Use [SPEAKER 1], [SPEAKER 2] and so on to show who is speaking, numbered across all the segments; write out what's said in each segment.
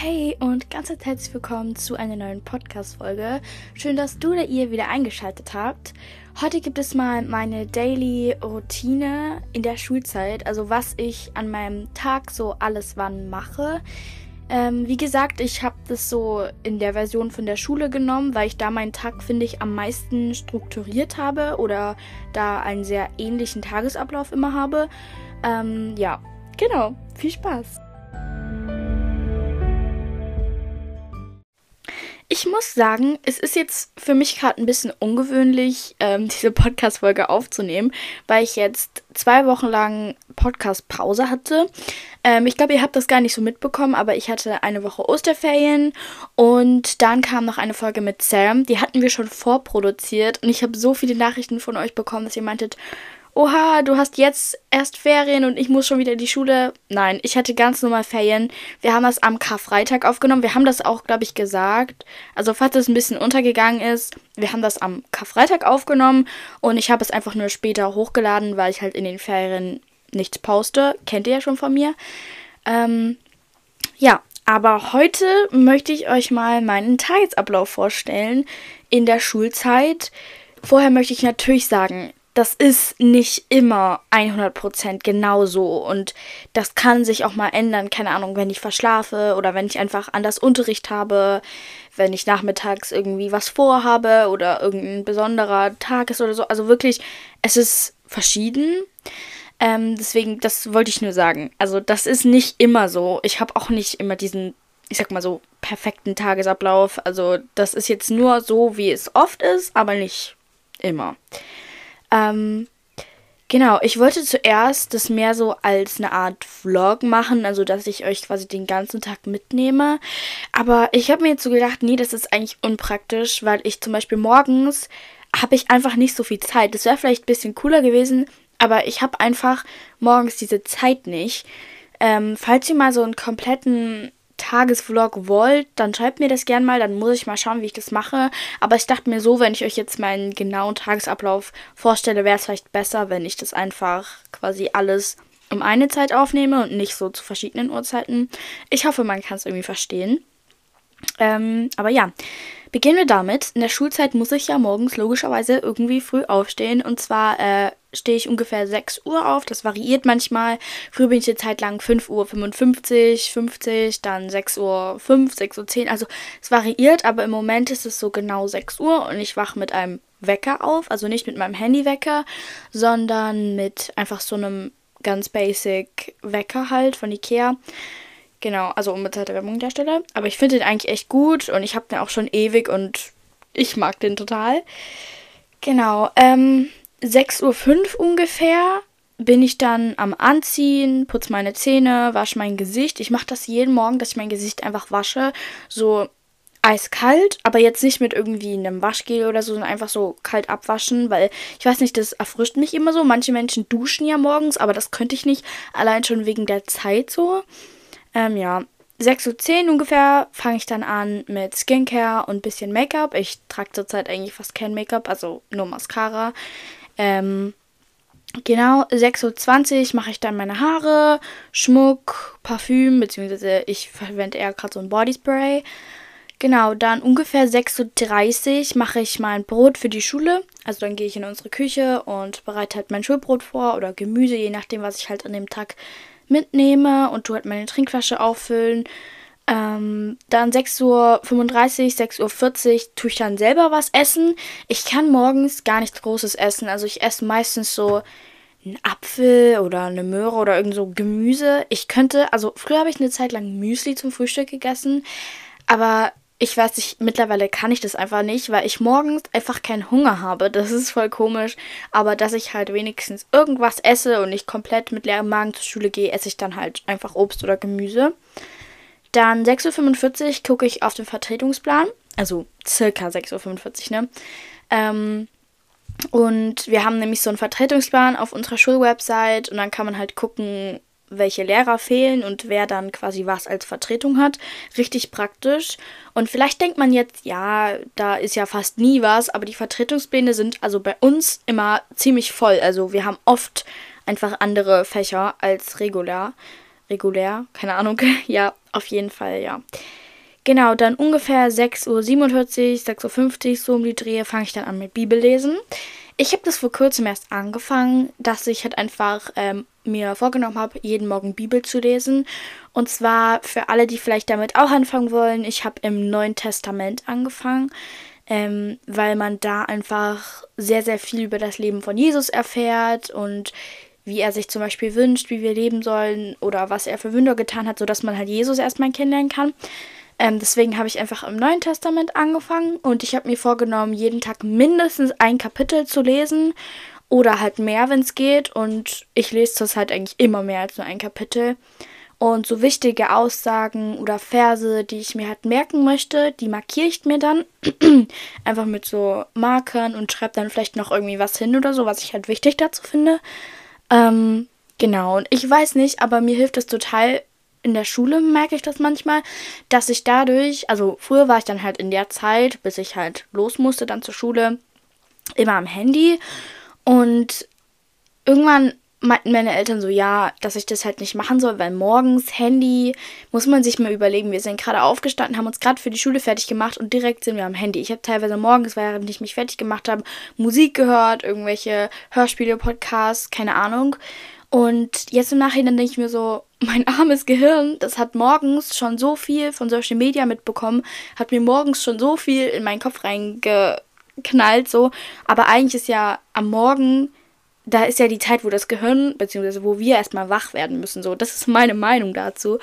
[SPEAKER 1] Hey und ganz herzlich willkommen zu einer neuen Podcast-Folge. Schön, dass du oder ihr wieder eingeschaltet habt. Heute gibt es mal meine Daily Routine in der Schulzeit, also was ich an meinem Tag so alles wann mache. Ähm, wie gesagt, ich habe das so in der Version von der Schule genommen, weil ich da meinen Tag, finde ich, am meisten strukturiert habe oder da einen sehr ähnlichen Tagesablauf immer habe. Ähm, ja, genau. Viel Spaß. Ich muss sagen, es ist jetzt für mich gerade ein bisschen ungewöhnlich, ähm, diese Podcast-Folge aufzunehmen, weil ich jetzt zwei Wochen lang Podcast-Pause hatte. Ähm, ich glaube, ihr habt das gar nicht so mitbekommen, aber ich hatte eine Woche Osterferien und dann kam noch eine Folge mit Sam. Die hatten wir schon vorproduziert und ich habe so viele Nachrichten von euch bekommen, dass ihr meintet, oha, du hast jetzt erst Ferien und ich muss schon wieder in die Schule. Nein, ich hatte ganz normal Ferien. Wir haben das am Karfreitag aufgenommen. Wir haben das auch, glaube ich, gesagt. Also falls es ein bisschen untergegangen ist, wir haben das am Karfreitag aufgenommen und ich habe es einfach nur später hochgeladen, weil ich halt in den Ferien nichts poste. Kennt ihr ja schon von mir. Ähm, ja, aber heute möchte ich euch mal meinen Tagesablauf vorstellen in der Schulzeit. Vorher möchte ich natürlich sagen, das ist nicht immer 100% genauso und das kann sich auch mal ändern, keine Ahnung, wenn ich verschlafe oder wenn ich einfach anders Unterricht habe, wenn ich nachmittags irgendwie was vorhabe oder irgendein besonderer Tag ist oder so. Also wirklich, es ist verschieden. Ähm, deswegen, das wollte ich nur sagen. Also das ist nicht immer so. Ich habe auch nicht immer diesen, ich sag mal so, perfekten Tagesablauf. Also das ist jetzt nur so, wie es oft ist, aber nicht immer. Ähm, genau, ich wollte zuerst das mehr so als eine Art Vlog machen, also dass ich euch quasi den ganzen Tag mitnehme. Aber ich habe mir jetzt so gedacht, nee, das ist eigentlich unpraktisch, weil ich zum Beispiel morgens habe ich einfach nicht so viel Zeit. Das wäre vielleicht ein bisschen cooler gewesen, aber ich habe einfach morgens diese Zeit nicht. Ähm, falls ihr mal so einen kompletten Tagesvlog wollt, dann schreibt mir das gern mal, dann muss ich mal schauen, wie ich das mache. Aber ich dachte mir so, wenn ich euch jetzt meinen genauen Tagesablauf vorstelle, wäre es vielleicht besser, wenn ich das einfach quasi alles um eine Zeit aufnehme und nicht so zu verschiedenen Uhrzeiten. Ich hoffe, man kann es irgendwie verstehen. Ähm, aber ja, beginnen wir damit. In der Schulzeit muss ich ja morgens logischerweise irgendwie früh aufstehen. Und zwar äh, stehe ich ungefähr 6 Uhr auf. Das variiert manchmal. Früher bin ich eine Zeit lang 5 Uhr 55, 50, dann 6 Uhr 5, 6 Uhr 10. Also es variiert, aber im Moment ist es so genau 6 Uhr und ich wache mit einem Wecker auf. Also nicht mit meinem Handywecker, sondern mit einfach so einem ganz basic Wecker halt von Ikea. Genau, also unbezahlte Werbung der Stelle. Aber ich finde den eigentlich echt gut und ich habe den auch schon ewig und ich mag den total. Genau, ähm, 6.05 Uhr ungefähr bin ich dann am Anziehen, putze meine Zähne, wasche mein Gesicht. Ich mache das jeden Morgen, dass ich mein Gesicht einfach wasche. So eiskalt, aber jetzt nicht mit irgendwie einem Waschgel oder so, sondern einfach so kalt abwaschen, weil ich weiß nicht, das erfrischt mich immer so. Manche Menschen duschen ja morgens, aber das könnte ich nicht, allein schon wegen der Zeit so. Ähm, ja, 6.10 Uhr ungefähr fange ich dann an mit Skincare und bisschen Make-up. Ich trage zurzeit eigentlich fast kein Make-up, also nur Mascara. Ähm, genau, 6.20 Uhr mache ich dann meine Haare, Schmuck, Parfüm, beziehungsweise ich verwende eher gerade so ein Bodyspray. Genau, dann ungefähr 6.30 Uhr mache ich mein Brot für die Schule. Also dann gehe ich in unsere Küche und bereite halt mein Schulbrot vor oder Gemüse, je nachdem, was ich halt an dem Tag mitnehme und du halt meine Trinkflasche auffüllen. Ähm, dann 6.35 Uhr, 6.40 Uhr tue ich dann selber was essen. Ich kann morgens gar nichts Großes essen. Also ich esse meistens so einen Apfel oder eine Möhre oder irgend so Gemüse. Ich könnte, also früher habe ich eine Zeit lang Müsli zum Frühstück gegessen. Aber ich weiß nicht, mittlerweile kann ich das einfach nicht, weil ich morgens einfach keinen Hunger habe. Das ist voll komisch. Aber dass ich halt wenigstens irgendwas esse und nicht komplett mit leerem Magen zur Schule gehe, esse ich dann halt einfach Obst oder Gemüse. Dann 6.45 Uhr gucke ich auf den Vertretungsplan. Also circa 6.45 Uhr, ne? Ähm, und wir haben nämlich so einen Vertretungsplan auf unserer Schulwebsite und dann kann man halt gucken, welche Lehrer fehlen und wer dann quasi was als Vertretung hat. Richtig praktisch. Und vielleicht denkt man jetzt, ja, da ist ja fast nie was, aber die Vertretungspläne sind also bei uns immer ziemlich voll. Also wir haben oft einfach andere Fächer als regulär. Regulär, keine Ahnung. ja, auf jeden Fall, ja. Genau, dann ungefähr 6.47 Uhr, 6.50 Uhr, so um die Drehe, fange ich dann an mit Bibellesen. Ich habe das vor kurzem erst angefangen, dass ich halt einfach ähm, mir vorgenommen habe, jeden Morgen Bibel zu lesen. Und zwar für alle, die vielleicht damit auch anfangen wollen, ich habe im Neuen Testament angefangen, ähm, weil man da einfach sehr, sehr viel über das Leben von Jesus erfährt und wie er sich zum Beispiel wünscht, wie wir leben sollen oder was er für Wunder getan hat, sodass man halt Jesus erstmal kennenlernen kann. Ähm, deswegen habe ich einfach im Neuen Testament angefangen und ich habe mir vorgenommen, jeden Tag mindestens ein Kapitel zu lesen oder halt mehr, wenn es geht. Und ich lese zurzeit eigentlich immer mehr als nur ein Kapitel. Und so wichtige Aussagen oder Verse, die ich mir halt merken möchte, die markiere ich mir dann einfach mit so Markern und schreibe dann vielleicht noch irgendwie was hin oder so, was ich halt wichtig dazu finde. Ähm, genau, und ich weiß nicht, aber mir hilft es total, in der Schule merke ich das manchmal, dass ich dadurch, also früher war ich dann halt in der Zeit, bis ich halt los musste dann zur Schule, immer am Handy. Und irgendwann meinten meine Eltern so, ja, dass ich das halt nicht machen soll, weil morgens Handy muss man sich mal überlegen. Wir sind gerade aufgestanden, haben uns gerade für die Schule fertig gemacht und direkt sind wir am Handy. Ich habe teilweise morgens, während ich mich fertig gemacht habe, Musik gehört, irgendwelche Hörspiele, Podcasts, keine Ahnung. Und jetzt im Nachhinein denke ich mir so, mein armes Gehirn, das hat morgens schon so viel von Social Media mitbekommen, hat mir morgens schon so viel in meinen Kopf reingeknallt, so. Aber eigentlich ist ja am Morgen, da ist ja die Zeit, wo das Gehirn, beziehungsweise wo wir erstmal wach werden müssen, so. Das ist meine Meinung dazu.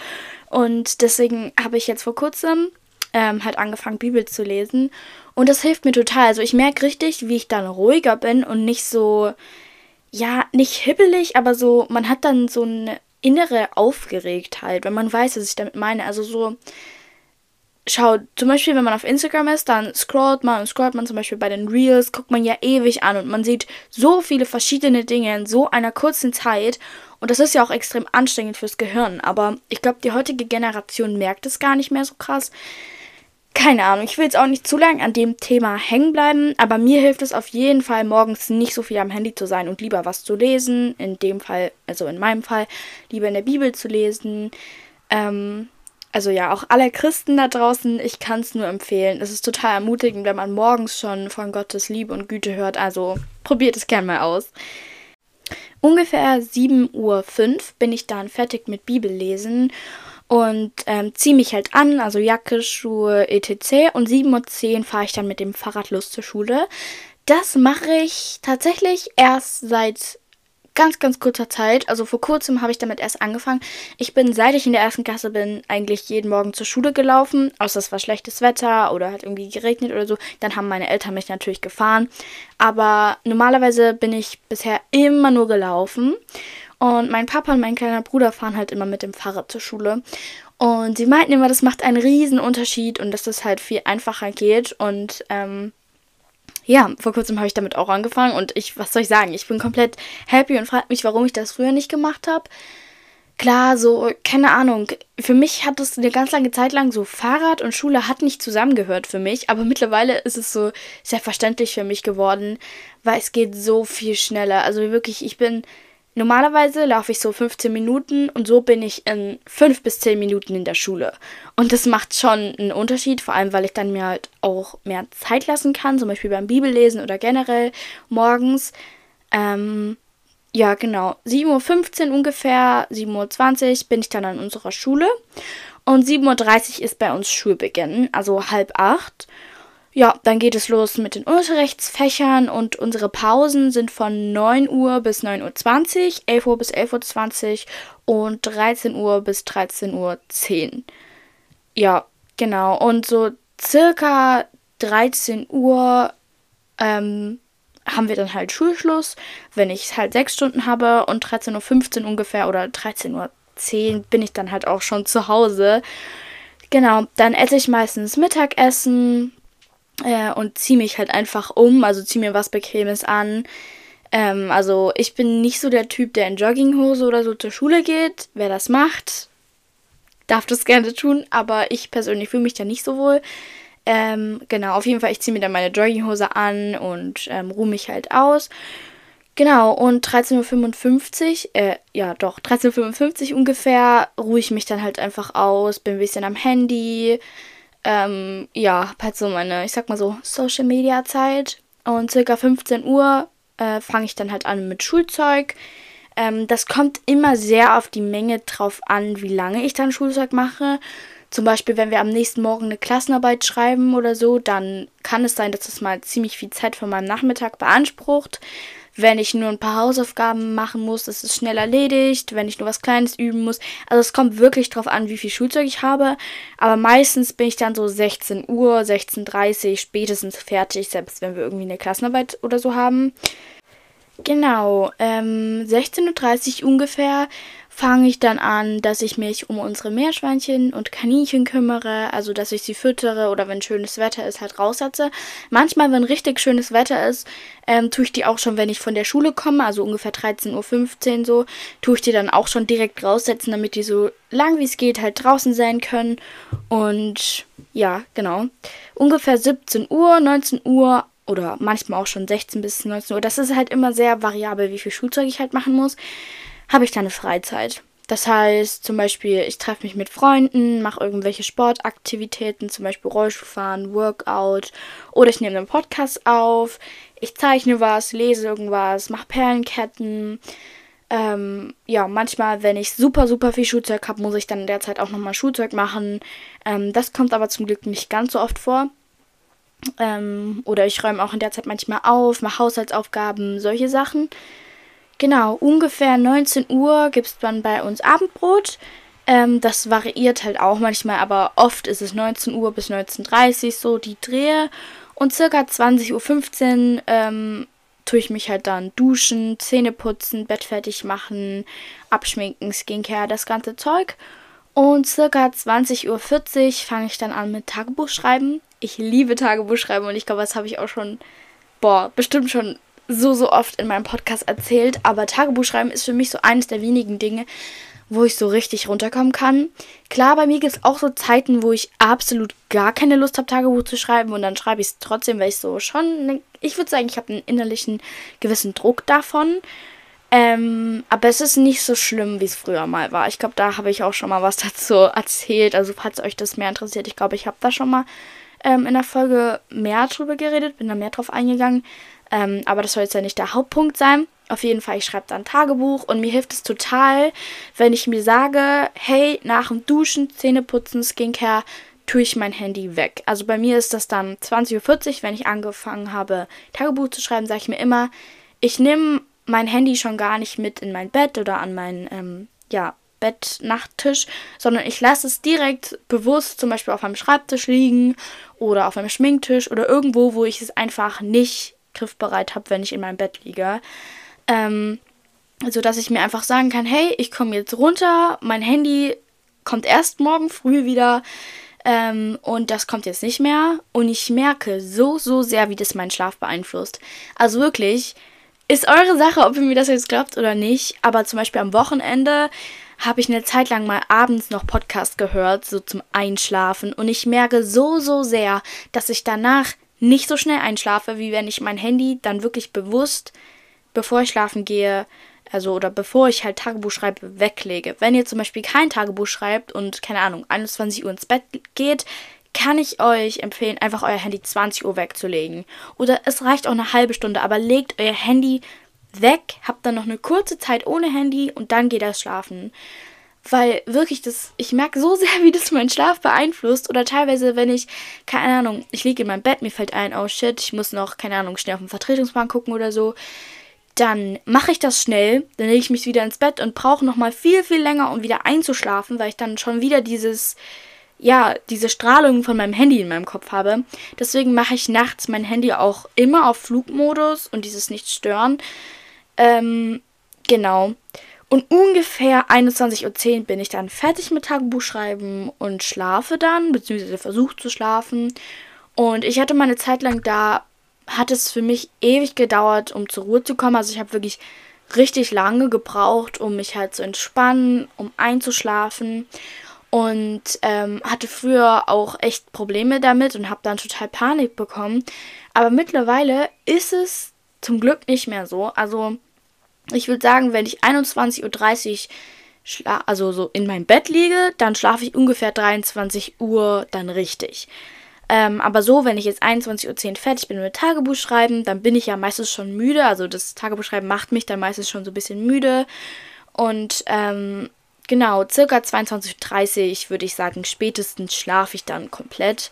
[SPEAKER 1] Und deswegen habe ich jetzt vor kurzem ähm, halt angefangen, Bibel zu lesen. Und das hilft mir total. Also ich merke richtig, wie ich dann ruhiger bin und nicht so ja, nicht hibbelig, aber so, man hat dann so eine innere Aufgeregtheit, wenn man weiß, was ich damit meine. Also so, schau, zum Beispiel, wenn man auf Instagram ist, dann scrollt man und scrollt man zum Beispiel bei den Reels, guckt man ja ewig an und man sieht so viele verschiedene Dinge in so einer kurzen Zeit. Und das ist ja auch extrem anstrengend fürs Gehirn. Aber ich glaube, die heutige Generation merkt es gar nicht mehr so krass keine Ahnung, ich will jetzt auch nicht zu lange an dem Thema hängen bleiben, aber mir hilft es auf jeden Fall, morgens nicht so viel am Handy zu sein und lieber was zu lesen. In dem Fall, also in meinem Fall, lieber in der Bibel zu lesen. Ähm, also ja, auch alle Christen da draußen, ich kann es nur empfehlen. Es ist total ermutigend, wenn man morgens schon von Gottes Liebe und Güte hört. Also probiert es gerne mal aus. Ungefähr 7.05 Uhr bin ich dann fertig mit Bibellesen und ähm, ziehe mich halt an, also Jacke, Schuhe, etc. Und 7.10 Uhr fahre ich dann mit dem Fahrrad los zur Schule. Das mache ich tatsächlich erst seit ganz, ganz kurzer Zeit. Also vor kurzem habe ich damit erst angefangen. Ich bin, seit ich in der ersten Klasse bin, eigentlich jeden Morgen zur Schule gelaufen. Außer es war schlechtes Wetter oder hat irgendwie geregnet oder so. Dann haben meine Eltern mich natürlich gefahren. Aber normalerweise bin ich bisher immer nur gelaufen. Und mein Papa und mein kleiner Bruder fahren halt immer mit dem Fahrrad zur Schule. Und sie meinten immer, das macht einen riesen Unterschied und dass das halt viel einfacher geht. Und ähm, ja, vor kurzem habe ich damit auch angefangen und ich, was soll ich sagen, ich bin komplett happy und frage mich, warum ich das früher nicht gemacht habe. Klar, so, keine Ahnung. Für mich hat es eine ganz lange Zeit lang so Fahrrad und Schule hat nicht zusammengehört für mich, aber mittlerweile ist es so selbstverständlich für mich geworden, weil es geht so viel schneller. Also wirklich, ich bin Normalerweise laufe ich so 15 Minuten und so bin ich in 5 bis 10 Minuten in der Schule. Und das macht schon einen Unterschied, vor allem weil ich dann mir halt auch mehr Zeit lassen kann, zum Beispiel beim Bibellesen oder generell morgens. Ähm, ja, genau. 7.15 Uhr ungefähr, 7.20 Uhr bin ich dann an unserer Schule. Und 7.30 Uhr ist bei uns Schulbeginn, also halb acht. Ja, dann geht es los mit den Unterrichtsfächern und unsere Pausen sind von 9 Uhr bis 9.20 Uhr, 11 Uhr bis 11.20 Uhr und 13 Uhr bis 13.10 Uhr. Ja, genau. Und so circa 13 Uhr ähm, haben wir dann halt Schulschluss, wenn ich halt sechs Stunden habe und 13.15 Uhr ungefähr oder 13.10 Uhr bin ich dann halt auch schon zu Hause. Genau, dann esse ich meistens Mittagessen, äh, und ziehe mich halt einfach um, also ziehe mir was Bequemes an. Ähm, also ich bin nicht so der Typ, der in Jogginghose oder so zur Schule geht. Wer das macht, darf das gerne tun, aber ich persönlich fühle mich da nicht so wohl. Ähm, genau, auf jeden Fall, ich ziehe mir dann meine Jogginghose an und ähm, ruhe mich halt aus. Genau, und 13.55 Uhr, äh, ja doch, 13.55 Uhr ungefähr, ruhe ich mich dann halt einfach aus, bin ein bisschen am Handy, ähm, ja, halt so meine, ich sag mal so, Social Media Zeit. Und circa 15 Uhr äh, fange ich dann halt an mit Schulzeug. Ähm, das kommt immer sehr auf die Menge drauf an, wie lange ich dann Schulzeug mache. Zum Beispiel, wenn wir am nächsten Morgen eine Klassenarbeit schreiben oder so, dann kann es sein, dass das mal ziemlich viel Zeit von meinem Nachmittag beansprucht. Wenn ich nur ein paar Hausaufgaben machen muss, ist es schnell erledigt. Wenn ich nur was Kleines üben muss. Also es kommt wirklich drauf an, wie viel Schulzeug ich habe. Aber meistens bin ich dann so 16 Uhr, 16.30 Uhr spätestens fertig, selbst wenn wir irgendwie eine Klassenarbeit oder so haben. Genau, ähm, 16.30 Uhr ungefähr fange ich dann an, dass ich mich um unsere Meerschweinchen und Kaninchen kümmere, also dass ich sie füttere oder wenn schönes Wetter ist, halt raussetze. Manchmal, wenn richtig schönes Wetter ist, ähm, tue ich die auch schon, wenn ich von der Schule komme, also ungefähr 13.15 Uhr so, tue ich die dann auch schon direkt raussetzen, damit die so lang wie es geht halt draußen sein können. Und ja, genau. Ungefähr 17 Uhr, 19 Uhr oder manchmal auch schon 16 bis 19 Uhr. Das ist halt immer sehr variabel, wie viel Schulzeug ich halt machen muss habe ich dann eine Freizeit. Das heißt zum Beispiel, ich treffe mich mit Freunden, mache irgendwelche Sportaktivitäten, zum Beispiel Rollschuhfahren, Workout oder ich nehme einen Podcast auf, ich zeichne was, lese irgendwas, mache Perlenketten. Ähm, ja, manchmal, wenn ich super, super viel Schulzeug habe, muss ich dann in der Zeit auch nochmal Schulzeug machen. Ähm, das kommt aber zum Glück nicht ganz so oft vor. Ähm, oder ich räume auch in der Zeit manchmal auf, mache Haushaltsaufgaben, solche Sachen. Genau, ungefähr 19 Uhr gibt es dann bei uns Abendbrot. Ähm, das variiert halt auch manchmal, aber oft ist es 19 Uhr bis 19.30 Uhr so die Drehe. Und circa 20.15 Uhr ähm, tue ich mich halt dann duschen, Zähne putzen, Bett fertig machen, abschminken, Skincare, das ganze Zeug. Und circa 20.40 Uhr fange ich dann an mit Tagebuch schreiben. Ich liebe Tagebuch schreiben und ich glaube, das habe ich auch schon, boah, bestimmt schon so, so oft in meinem Podcast erzählt, aber Tagebuchschreiben ist für mich so eines der wenigen Dinge, wo ich so richtig runterkommen kann. Klar, bei mir gibt es auch so Zeiten, wo ich absolut gar keine Lust habe, Tagebuch zu schreiben und dann schreibe ich es trotzdem, weil ich so schon, ne, ich würde sagen, ich habe einen innerlichen gewissen Druck davon. Ähm, aber es ist nicht so schlimm, wie es früher mal war. Ich glaube, da habe ich auch schon mal was dazu erzählt. Also, falls euch das mehr interessiert, ich glaube, ich habe da schon mal ähm, in der Folge mehr drüber geredet, bin da mehr drauf eingegangen. Ähm, aber das soll jetzt ja nicht der Hauptpunkt sein. Auf jeden Fall, ich schreibe dann Tagebuch und mir hilft es total, wenn ich mir sage, hey, nach dem Duschen, Zähneputzen, Skincare, tue ich mein Handy weg. Also bei mir ist das dann 20.40 Uhr, wenn ich angefangen habe, Tagebuch zu schreiben, sage ich mir immer, ich nehme mein Handy schon gar nicht mit in mein Bett oder an meinen, ähm, ja, Bett-Nachttisch, sondern ich lasse es direkt bewusst zum Beispiel auf meinem Schreibtisch liegen oder auf meinem Schminktisch oder irgendwo, wo ich es einfach nicht griffbereit habe, wenn ich in meinem Bett liege. Ähm, so dass ich mir einfach sagen kann, hey, ich komme jetzt runter, mein Handy kommt erst morgen früh wieder ähm, und das kommt jetzt nicht mehr. Und ich merke so, so sehr, wie das meinen Schlaf beeinflusst. Also wirklich, ist eure Sache, ob ihr mir das jetzt glaubt oder nicht. Aber zum Beispiel am Wochenende habe ich eine Zeit lang mal abends noch Podcast gehört, so zum Einschlafen. Und ich merke so, so sehr, dass ich danach nicht so schnell einschlafe, wie wenn ich mein Handy dann wirklich bewusst, bevor ich schlafen gehe, also oder bevor ich halt Tagebuch schreibe, weglege. Wenn ihr zum Beispiel kein Tagebuch schreibt und, keine Ahnung, 21 Uhr ins Bett geht, kann ich euch empfehlen, einfach euer Handy 20 Uhr wegzulegen. Oder es reicht auch eine halbe Stunde, aber legt euer Handy weg, habt dann noch eine kurze Zeit ohne Handy und dann geht das schlafen. Weil wirklich, das, ich merke so sehr, wie das meinen Schlaf beeinflusst. Oder teilweise, wenn ich, keine Ahnung, ich liege in meinem Bett, mir fällt ein, oh shit, ich muss noch, keine Ahnung, schnell auf den Vertretungsplan gucken oder so. Dann mache ich das schnell, dann lege ich mich wieder ins Bett und brauche nochmal viel, viel länger, um wieder einzuschlafen, weil ich dann schon wieder dieses, ja, diese Strahlung von meinem Handy in meinem Kopf habe. Deswegen mache ich nachts mein Handy auch immer auf Flugmodus und dieses Nicht-Stören. Ähm, genau. Und ungefähr 21.10 Uhr bin ich dann fertig mit Tagebuchschreiben und schlafe dann, beziehungsweise versuche zu schlafen. Und ich hatte meine Zeit lang da, hat es für mich ewig gedauert, um zur Ruhe zu kommen. Also ich habe wirklich richtig lange gebraucht, um mich halt zu entspannen, um einzuschlafen. Und ähm, hatte früher auch echt Probleme damit und habe dann total Panik bekommen. Aber mittlerweile ist es zum Glück nicht mehr so. Also Ich würde sagen, wenn ich 21.30 Uhr also so in meinem Bett liege, dann schlafe ich ungefähr 23 Uhr dann richtig. Ähm, aber so, wenn ich jetzt 21.10 Uhr fertig bin mit Tagebuch schreiben, dann bin ich ja meistens schon müde. Also das Tagebuch schreiben macht mich dann meistens schon so ein bisschen müde. Und ähm, genau, circa 22.30 Uhr würde ich sagen, spätestens schlafe ich dann komplett.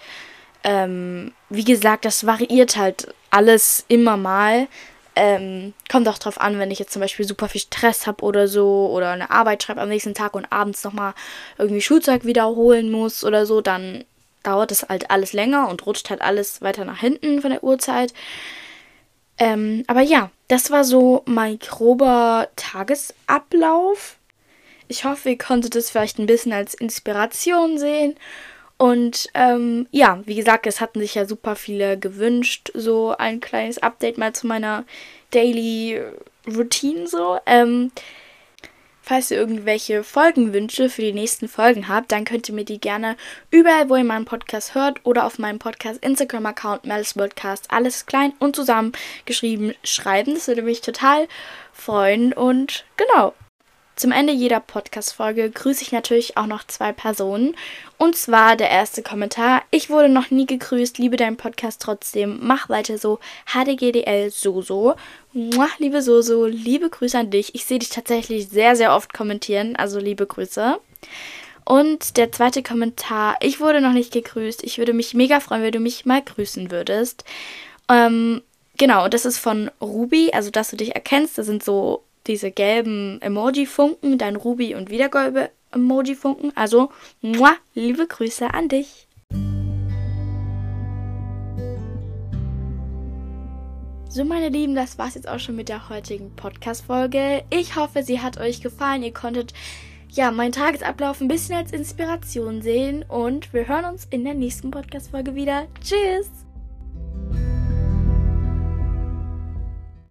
[SPEAKER 1] Ähm, wie gesagt, das variiert halt alles immer mal. Ähm, kommt auch drauf an, wenn ich jetzt zum Beispiel super viel Stress habe oder so oder eine Arbeit schreibe am nächsten Tag und abends nochmal irgendwie Schulzeug wiederholen muss oder so, dann dauert das halt alles länger und rutscht halt alles weiter nach hinten von der Uhrzeit. Ähm, aber ja, das war so mein grober Tagesablauf. Ich hoffe, ihr konntet es vielleicht ein bisschen als Inspiration sehen und ähm, ja, wie gesagt, es hatten sich ja super viele gewünscht, so ein kleines Update mal zu meiner Daily Routine so. Ähm, falls ihr irgendwelche Folgenwünsche für die nächsten Folgen habt, dann könnt ihr mir die gerne überall, wo ihr meinen Podcast hört oder auf meinem Podcast Instagram-Account Melis Podcast, alles klein und zusammen geschrieben, schreiben. Das würde mich total freuen und genau. Zum Ende jeder Podcast-Folge grüße ich natürlich auch noch zwei Personen. Und zwar der erste Kommentar. Ich wurde noch nie gegrüßt, liebe deinen Podcast trotzdem. Mach weiter so. HDGDL Soso. Muah, liebe Soso, liebe Grüße an dich. Ich sehe dich tatsächlich sehr, sehr oft kommentieren. Also liebe Grüße. Und der zweite Kommentar. Ich wurde noch nicht gegrüßt. Ich würde mich mega freuen, wenn du mich mal grüßen würdest. Ähm, genau, das ist von Ruby. Also, dass du dich erkennst. Das sind so diese gelben Emoji-Funken, dann Ruby und wieder gelbe Emoji-Funken. Also, muah, liebe Grüße an dich. So, meine Lieben, das war's jetzt auch schon mit der heutigen Podcast-Folge. Ich hoffe, sie hat euch gefallen. Ihr konntet ja meinen Tagesablauf ein bisschen als Inspiration sehen. Und wir hören uns in der nächsten Podcast-Folge wieder. Tschüss!